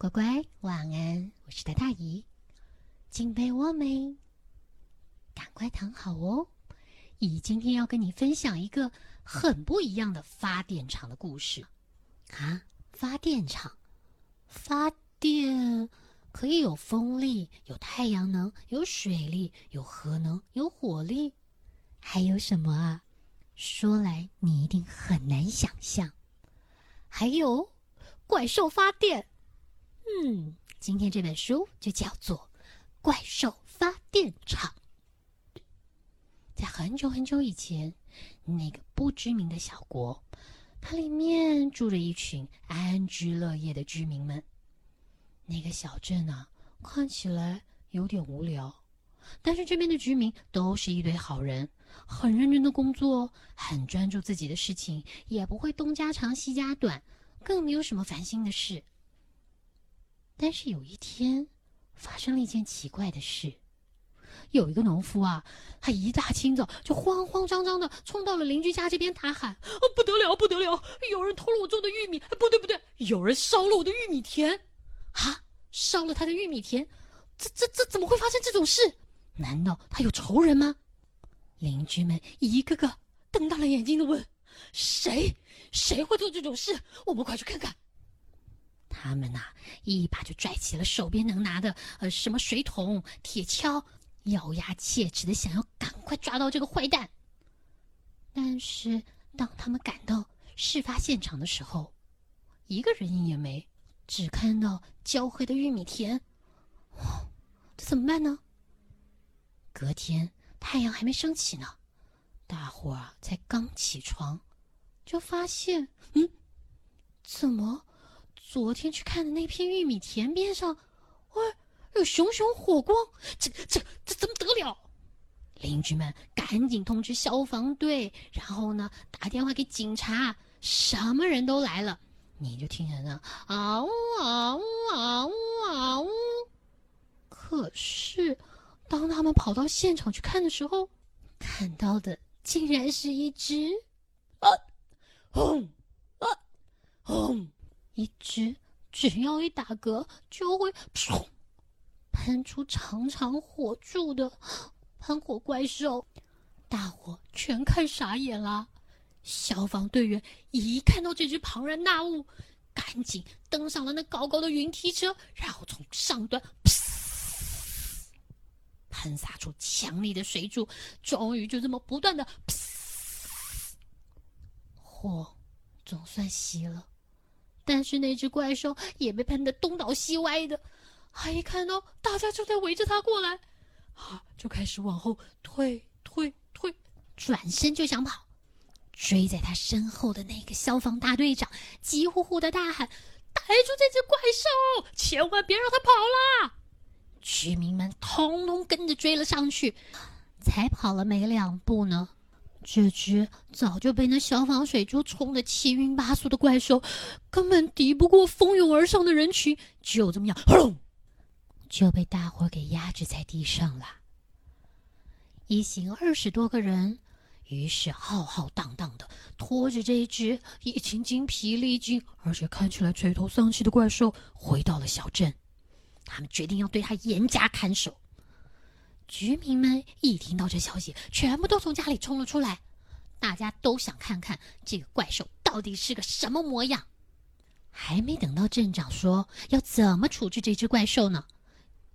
乖乖，晚安！我是大大姨，进被窝没？赶快躺好哦！姨今天要跟你分享一个很不一样的发电厂的故事啊！发电厂发电可以有风力、有太阳能、有水力、有核能、有火力，还有什么啊？说来你一定很难想象。还有怪兽发电。嗯，今天这本书就叫做《怪兽发电厂》。在很久很久以前，那个不知名的小国，它里面住着一群安居乐业的居民们。那个小镇啊，看起来有点无聊，但是这边的居民都是一堆好人，很认真的工作，很专注自己的事情，也不会东家长西家短，更没有什么烦心的事。但是有一天，发生了一件奇怪的事。有一个农夫啊，他一大清早就慌慌张张的冲到了邻居家这边，大喊：“哦，不得了，不得了！有人偷了我种的玉米！不对，不对，有人烧了我的玉米田！啊，烧了他的玉米田！这、这、这怎么会发生这种事？难道他有仇人吗？”邻居们一个个瞪大了眼睛的问：“谁？谁会做这种事？我们快去看看！”他们呐，一把就拽起了手边能拿的，呃，什么水桶、铁锹，咬牙切齿的想要赶快抓到这个坏蛋。但是当他们赶到事发现场的时候，一个人影也没，只看到焦黑的玉米田。这怎么办呢？隔天太阳还没升起呢，大伙儿才刚起床，就发现，嗯，怎么？昨天去看的那片玉米田边上，喂，有熊熊火光！这、这、这怎么得了？邻居们赶紧通知消防队，然后呢，打电话给警察，什么人都来了。你就听着呢，啊呜啊呜啊呜啊呜。可是，当他们跑到现场去看的时候，看到的竟然是一只啊，轰啊，轰。一只只要一打嗝就会噗喷出长长火柱的喷火怪兽，大伙全看傻眼了。消防队员一看到这只庞然大物，赶紧登上了那高高的云梯车，然后从上端喷洒出强力的水柱，终于就这么不断的，火总算熄了。但是那只怪兽也被喷得东倒西歪的，他一看到大家就在围着他过来，啊，就开始往后退退退，转身就想跑。追在他身后的那个消防大队长急呼呼的大喊：“逮住这只怪兽，千万别让它跑了！”居民们通通跟着追了上去，才跑了没两步呢。这只早就被那消防水柱冲得七晕八素的怪兽，根本敌不过蜂拥而上的人群，就这么样，轰，就被大伙给压制在地上了。一行二十多个人，于是浩浩荡荡的拖着这一只已经精疲力尽，而且看起来垂头丧气的怪兽，回到了小镇。他们决定要对他严加看守。居民们一听到这消息，全部都从家里冲了出来。大家都想看看这个怪兽到底是个什么模样。还没等到镇长说要怎么处置这只怪兽呢，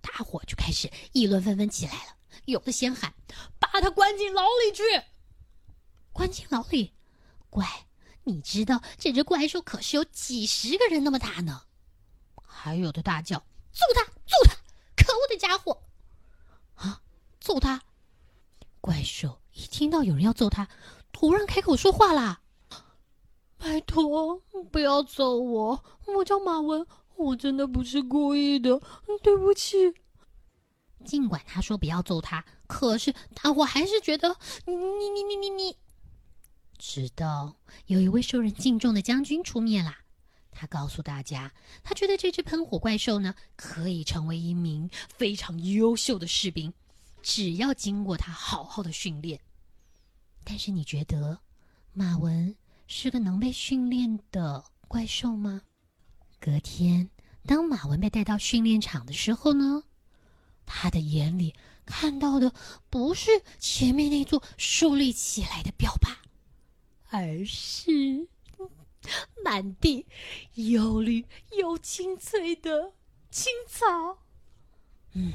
大伙就开始议论纷纷起来了。有的先喊：“把他关进牢里去！”关进牢里？乖，你知道这只怪兽可是有几十个人那么大呢。还有的大叫：“揍他！揍他！可恶的家伙！”揍他！怪兽一听到有人要揍他，突然开口说话啦：“拜托，不要揍我！我叫马文，我真的不是故意的，对不起。”尽管他说不要揍他，可是大伙还是觉得你你你你你你。直到有一位受人敬重的将军出面啦，他告诉大家，他觉得这只喷火怪兽呢，可以成为一名非常优秀的士兵。只要经过他好好的训练，但是你觉得马文是个能被训练的怪兽吗？隔天，当马文被带到训练场的时候呢，他的眼里看到的不是前面那座竖立起来的标靶，而是满地又绿又青翠的青草。嗯，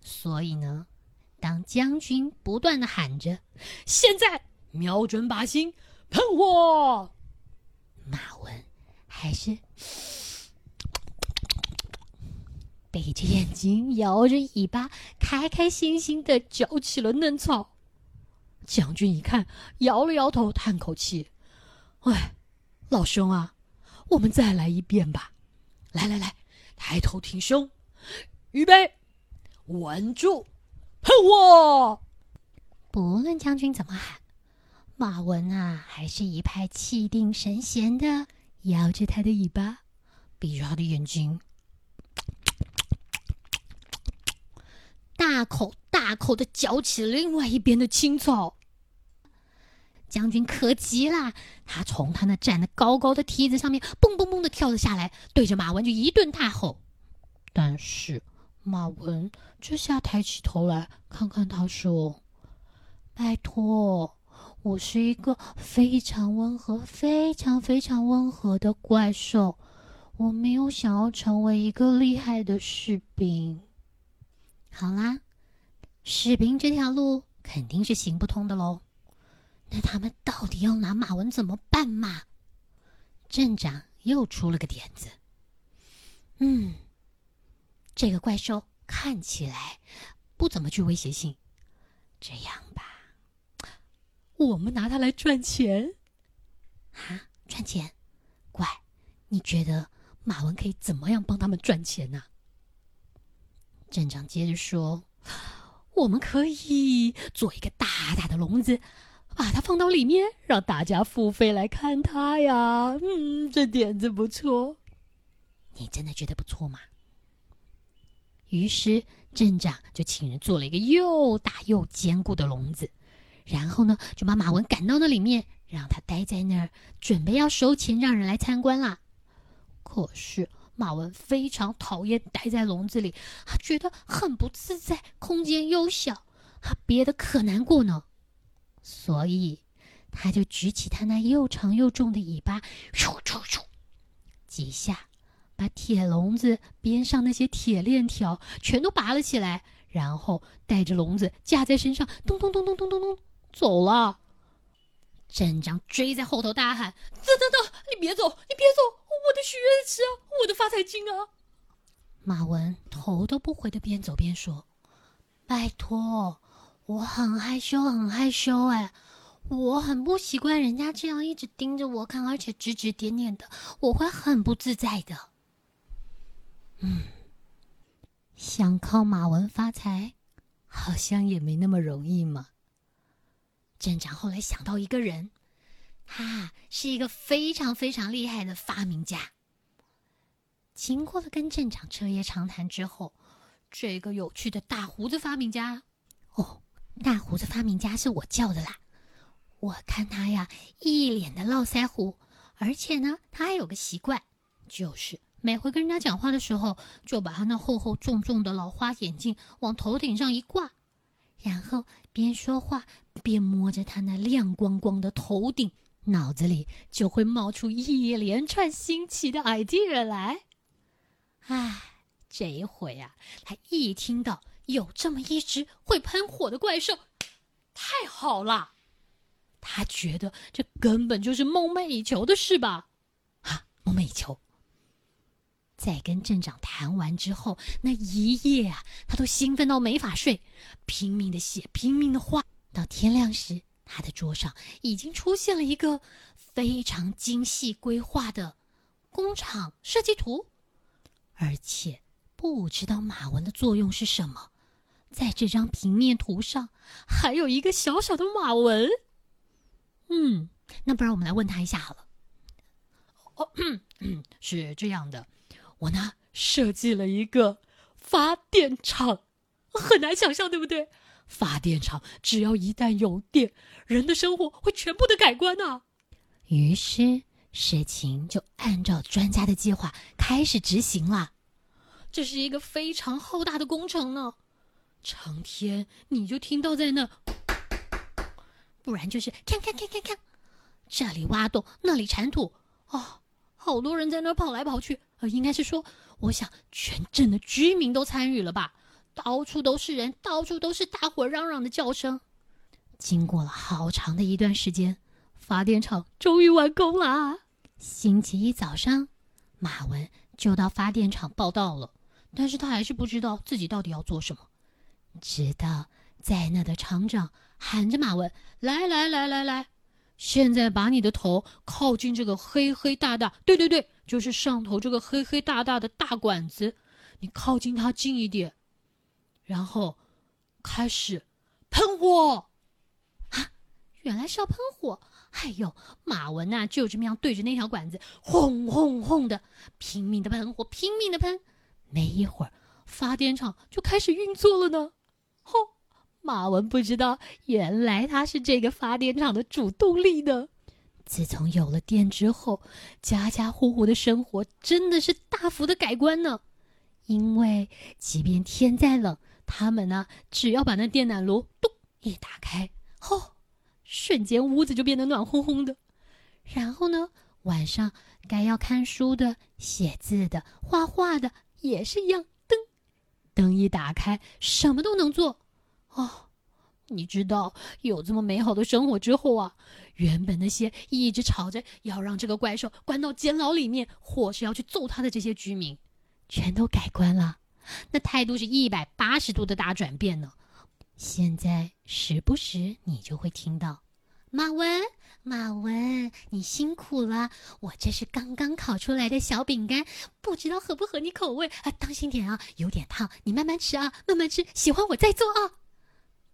所以呢，当将军不断的喊着“现在瞄准靶心，喷火”，马文还是。闭着眼睛，摇着尾巴，开开心心的嚼起了嫩草。将军一看，摇了摇头，叹口气：“哎，老兄啊，我们再来一遍吧。来来来，抬头挺胸，预备，稳住，喷火！”不论将军怎么喊，马文啊，还是一派气定神闲的摇着他的尾巴，闭着他的眼睛。大口大口的嚼起另外一边的青草。将军可急了，他从他那站得高高的梯子上面蹦蹦蹦的跳了下来，对着马文就一顿大吼。但是马文这下抬起头来看看他，说：“拜托，我是一个非常温和、非常非常温和的怪兽，我没有想要成为一个厉害的士兵。”好啦，士兵这条路肯定是行不通的喽。那他们到底要拿马文怎么办嘛？镇长又出了个点子。嗯，这个怪兽看起来不怎么具威胁性。这样吧，我们拿它来赚钱。啊，赚钱？怪，你觉得马文可以怎么样帮他们赚钱呢？镇长接着说：“我们可以做一个大大的笼子，把它放到里面，让大家付费来看它呀。嗯，这点子不错。你真的觉得不错吗？”于是镇长就请人做了一个又大又坚固的笼子，然后呢，就把马文赶到那里面，让他待在那儿，准备要收钱让人来参观啦。可是。马文非常讨厌待在笼子里，他觉得很不自在，空间又小，他憋得可难过呢。所以，他就举起他那又长又重的尾巴，咻咻咻，几下，把铁笼子边上那些铁链条全都拔了起来，然后带着笼子架在身上，咚咚咚咚咚咚咚，走了。镇长追在后头大喊：“等等等，你别走，你别走！”我的许愿池啊，我的发财金啊！马文头都不回的边走边说：“拜托，我很害羞，很害羞，哎，我很不习惯人家这样一直盯着我看，而且指指点点的，我会很不自在的。”嗯，想靠马文发财，好像也没那么容易嘛。镇长后来想到一个人。他是一个非常非常厉害的发明家。经过了跟镇长彻夜长谈之后，这个有趣的大胡子发明家，哦，大胡子发明家是我叫的啦。我看他呀，一脸的络腮胡，而且呢，他还有个习惯，就是每回跟人家讲话的时候，就把他那厚厚重重的老花眼镜往头顶上一挂，然后边说话边摸着他那亮光光的头顶。脑子里就会冒出一连串新奇的 idea 来。唉，这一回啊，他一听到有这么一只会喷火的怪兽，太好了！他觉得这根本就是梦寐以求的事吧？啊，梦寐以求！在跟镇长谈完之后，那一夜啊，他都兴奋到没法睡，拼命的写，拼命的画，到天亮时。他的桌上已经出现了一个非常精细规划的工厂设计图，而且不知道马文的作用是什么，在这张平面图上还有一个小小的马文。嗯，那不然我们来问他一下好了。哦，是这样的，我呢设计了一个发电厂，很难想象，对不对？发电厂只要一旦有电，人的生活会全部的改观呐。于是事情就按照专家的计划开始执行了。这是一个非常浩大的工程呢，成天你就听到在那，不然就是看看看看看，这里挖洞，那里铲土，哦，好多人在那跑来跑去。呃，应该是说，我想全镇的居民都参与了吧，到处都是人，到处都是大伙嚷嚷的叫声。经过了好长的一段时间，发电厂终于完工啦。星期一早上，马文就到发电厂报道了，但是他还是不知道自己到底要做什么。直到在那的厂长喊着马文：“来来来来来，现在把你的头靠近这个黑黑大大，对对对，就是上头这个黑黑大大的大管子，你靠近它近一点，然后开始喷火。啊，原来是要喷火。”哎呦，马文呐，就这么样对着那条管子轰轰轰的拼命的喷火，拼命的喷。没一会儿，发电厂就开始运作了呢。吼，马文不知道，原来他是这个发电厂的主动力呢。自从有了电之后，家家户户的生活真的是大幅的改观呢。因为即便天再冷，他们呢，只要把那电暖炉咚一打开，吼。瞬间屋子就变得暖烘烘的，然后呢，晚上该要看书的、写字的、画画的也是一样，灯灯一打开，什么都能做。哦，你知道有这么美好的生活之后啊，原本那些一直吵着要让这个怪兽关到监牢里面，或是要去揍他的这些居民，全都改观了，那态度是一百八十度的大转变呢。现在时不时你就会听到，马文，马文，你辛苦了。我这是刚刚烤出来的小饼干，不知道合不合你口味啊？当心点啊，有点烫，你慢慢吃啊，慢慢吃。喜欢我再做啊。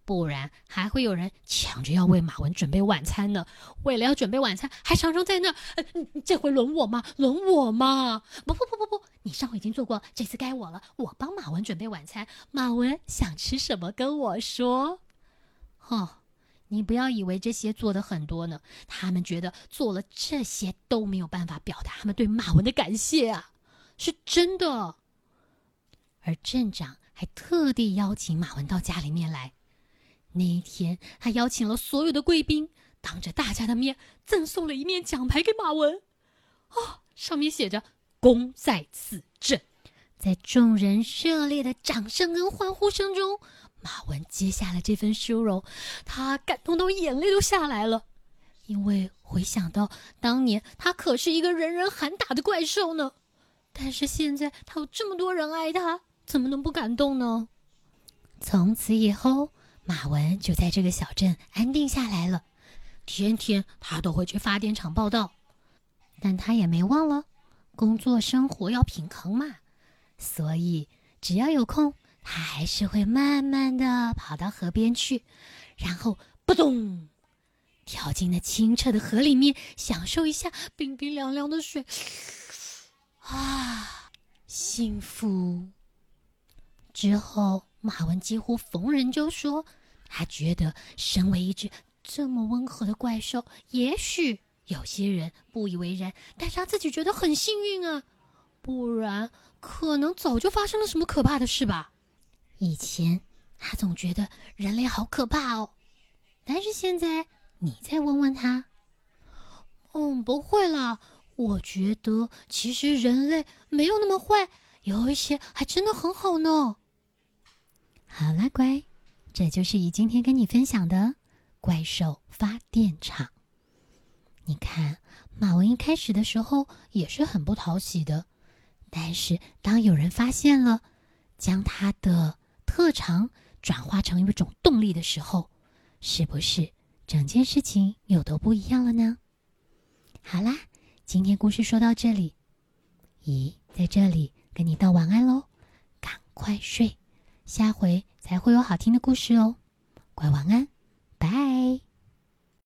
不然还会有人抢着要为马文准备晚餐呢。为了要准备晚餐，还常常在那。呃这回轮我吗？轮我吗？不不不不不，你上回已经做过，这次该我了。我帮马文准备晚餐。马文想吃什么，跟我说。哦，你不要以为这些做的很多呢。他们觉得做了这些都没有办法表达他们对马文的感谢啊，是真的。而镇长还特地邀请马文到家里面来。那一天，他邀请了所有的贵宾，当着大家的面赠送了一面奖牌给马文。哦，上面写着“功在此镇”。在众人热烈的掌声跟欢呼声中，马文接下了这份殊荣，他感动到眼泪都下来了，因为回想到当年他可是一个人人喊打的怪兽呢。但是现在他有这么多人爱他，怎么能不感动呢？从此以后。马文就在这个小镇安定下来了，天天他都会去发电厂报道，但他也没忘了工作生活要平衡嘛，所以只要有空，他还是会慢慢的跑到河边去，然后扑通跳进那清澈的河里面，享受一下冰冰凉凉的水，啊，幸福。之后。马文几乎逢人就说：“他觉得身为一只这么温和的怪兽，也许有些人不以为然，但是他自己觉得很幸运啊，不然可能早就发生了什么可怕的事吧。以前他总觉得人类好可怕哦，但是现在你再问问他，嗯，不会啦，我觉得其实人类没有那么坏，有一些还真的很好呢。”好啦，乖，这就是以今天跟你分享的怪兽发电厂。你看，马文一开始的时候也是很不讨喜的，但是当有人发现了，将他的特长转化成一种动力的时候，是不是整件事情又都不一样了呢？好啦，今天故事说到这里，咦，在这里跟你道晚安喽，赶快睡。下回才会有好听的故事哦，乖晚安，拜。